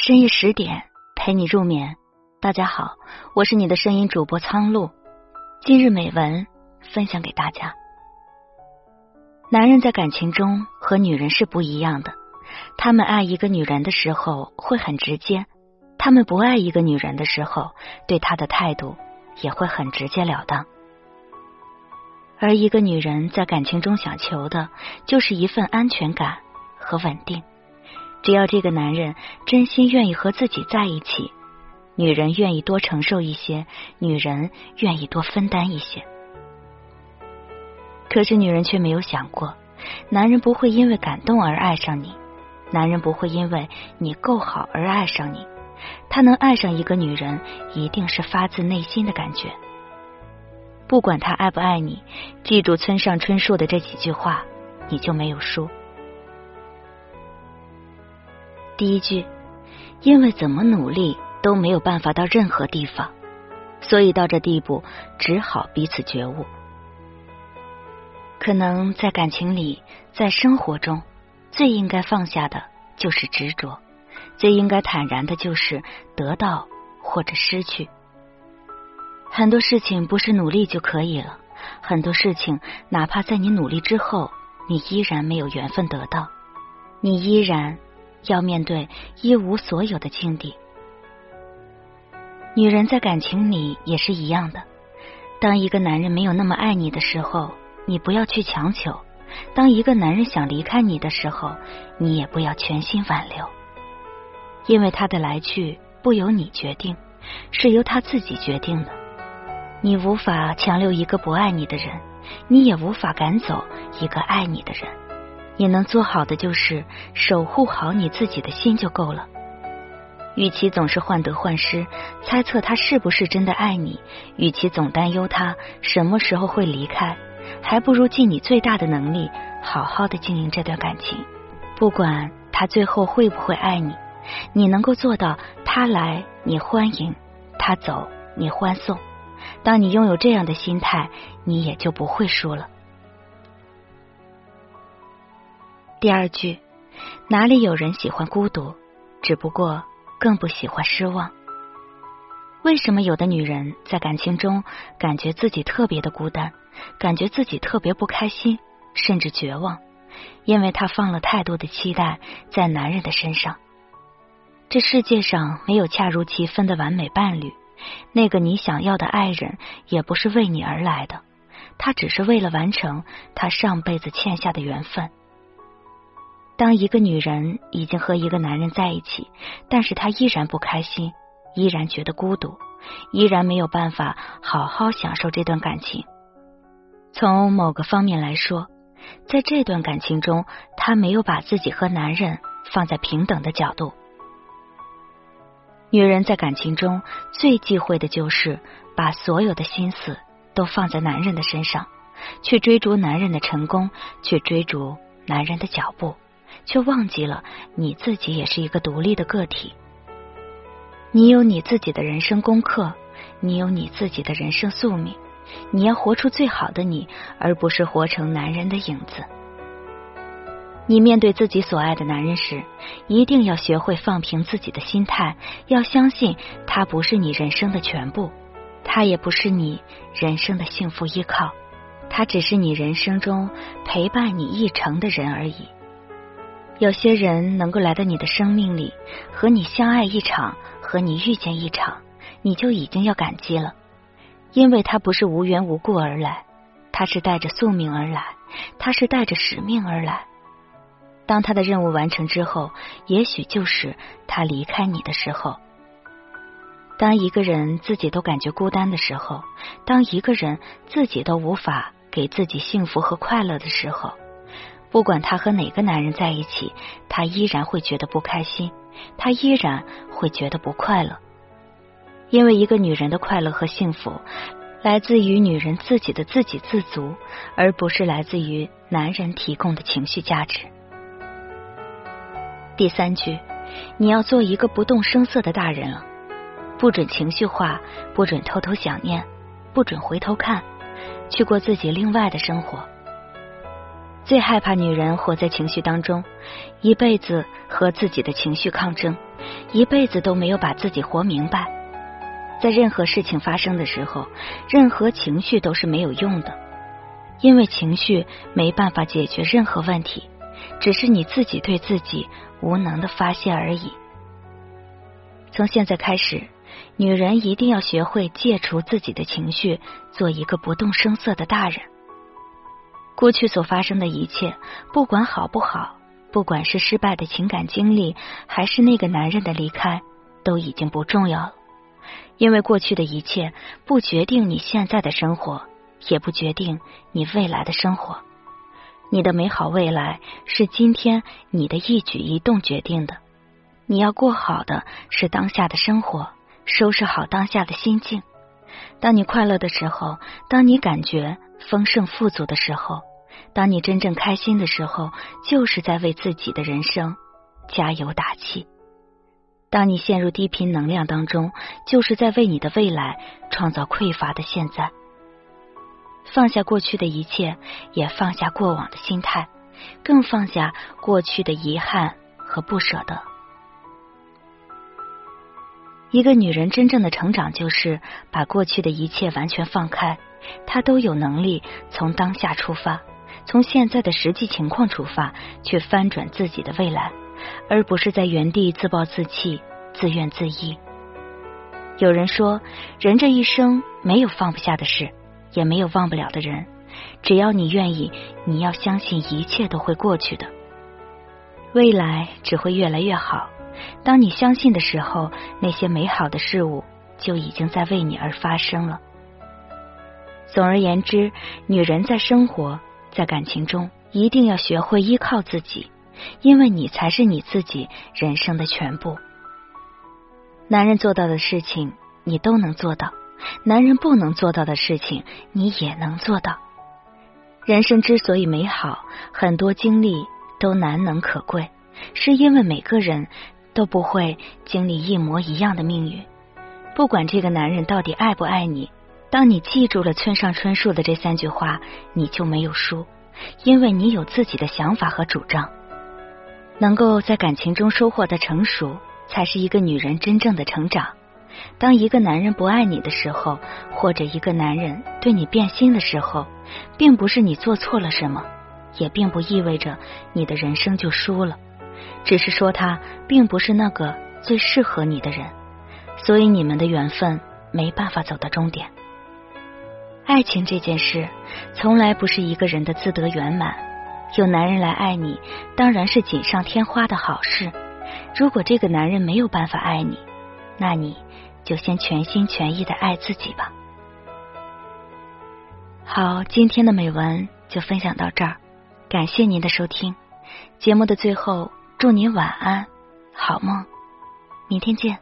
深夜十点陪你入眠，大家好，我是你的声音主播苍鹭。今日美文分享给大家。男人在感情中和女人是不一样的，他们爱一个女人的时候会很直接，他们不爱一个女人的时候，对她的态度也会很直截了当。而一个女人在感情中想求的，就是一份安全感和稳定。只要这个男人真心愿意和自己在一起，女人愿意多承受一些，女人愿意多分担一些。可是女人却没有想过，男人不会因为感动而爱上你，男人不会因为你够好而爱上你。他能爱上一个女人，一定是发自内心的感觉。不管他爱不爱你，记住村上春树的这几句话，你就没有输。第一句，因为怎么努力都没有办法到任何地方，所以到这地步只好彼此觉悟。可能在感情里，在生活中，最应该放下的就是执着，最应该坦然的就是得到或者失去。很多事情不是努力就可以了，很多事情哪怕在你努力之后，你依然没有缘分得到，你依然。要面对一无所有的境地，女人在感情里也是一样的。当一个男人没有那么爱你的时候，你不要去强求；当一个男人想离开你的时候，你也不要全心挽留。因为他的来去不由你决定，是由他自己决定的。你无法强留一个不爱你的人，你也无法赶走一个爱你的人。你能做好的就是守护好你自己的心就够了。与其总是患得患失，猜测他是不是真的爱你；与其总担忧他什么时候会离开，还不如尽你最大的能力，好好的经营这段感情。不管他最后会不会爱你，你能够做到他来你欢迎，他走你欢送。当你拥有这样的心态，你也就不会输了。第二句，哪里有人喜欢孤独？只不过更不喜欢失望。为什么有的女人在感情中感觉自己特别的孤单，感觉自己特别不开心，甚至绝望？因为她放了太多的期待在男人的身上。这世界上没有恰如其分的完美伴侣，那个你想要的爱人也不是为你而来的，他只是为了完成他上辈子欠下的缘分。当一个女人已经和一个男人在一起，但是她依然不开心，依然觉得孤独，依然没有办法好好享受这段感情。从某个方面来说，在这段感情中，她没有把自己和男人放在平等的角度。女人在感情中最忌讳的就是把所有的心思都放在男人的身上，去追逐男人的成功，去追逐男人的脚步。却忘记了你自己也是一个独立的个体，你有你自己的人生功课，你有你自己的人生宿命，你要活出最好的你，而不是活成男人的影子。你面对自己所爱的男人时，一定要学会放平自己的心态，要相信他不是你人生的全部，他也不是你人生的幸福依靠，他只是你人生中陪伴你一程的人而已。有些人能够来到你的生命里，和你相爱一场，和你遇见一场，你就已经要感激了，因为他不是无缘无故而来，他是带着宿命而来，他是带着使命而来。当他的任务完成之后，也许就是他离开你的时候。当一个人自己都感觉孤单的时候，当一个人自己都无法给自己幸福和快乐的时候。不管他和哪个男人在一起，他依然会觉得不开心，他依然会觉得不快乐。因为一个女人的快乐和幸福，来自于女人自己的自给自足，而不是来自于男人提供的情绪价值。第三句，你要做一个不动声色的大人了，不准情绪化，不准偷偷想念，不准回头看，去过自己另外的生活。最害怕女人活在情绪当中，一辈子和自己的情绪抗争，一辈子都没有把自己活明白。在任何事情发生的时候，任何情绪都是没有用的，因为情绪没办法解决任何问题，只是你自己对自己无能的发泄而已。从现在开始，女人一定要学会戒除自己的情绪，做一个不动声色的大人。过去所发生的一切，不管好不好，不管是失败的情感经历，还是那个男人的离开，都已经不重要了。因为过去的一切不决定你现在的生活，也不决定你未来的生活。你的美好未来是今天你的一举一动决定的。你要过好的是当下的生活，收拾好当下的心境。当你快乐的时候，当你感觉丰盛富足的时候。当你真正开心的时候，就是在为自己的人生加油打气；当你陷入低频能量当中，就是在为你的未来创造匮乏的现在。放下过去的一切，也放下过往的心态，更放下过去的遗憾和不舍得。一个女人真正的成长，就是把过去的一切完全放开，她都有能力从当下出发。从现在的实际情况出发，去翻转自己的未来，而不是在原地自暴自弃、自怨自艾。有人说，人这一生没有放不下的事，也没有忘不了的人。只要你愿意，你要相信一切都会过去的，未来只会越来越好。当你相信的时候，那些美好的事物就已经在为你而发生了。总而言之，女人在生活。在感情中，一定要学会依靠自己，因为你才是你自己人生的全部。男人做到的事情，你都能做到；男人不能做到的事情，你也能做到。人生之所以美好，很多经历都难能可贵，是因为每个人都不会经历一模一样的命运。不管这个男人到底爱不爱你。当你记住了村上春树的这三句话，你就没有输，因为你有自己的想法和主张。能够在感情中收获的成熟，才是一个女人真正的成长。当一个男人不爱你的时候，或者一个男人对你变心的时候，并不是你做错了什么，也并不意味着你的人生就输了，只是说他并不是那个最适合你的人，所以你们的缘分没办法走到终点。爱情这件事，从来不是一个人的自得圆满。有男人来爱你，当然是锦上添花的好事。如果这个男人没有办法爱你，那你就先全心全意的爱自己吧。好，今天的美文就分享到这儿，感谢您的收听。节目的最后，祝你晚安，好梦，明天见。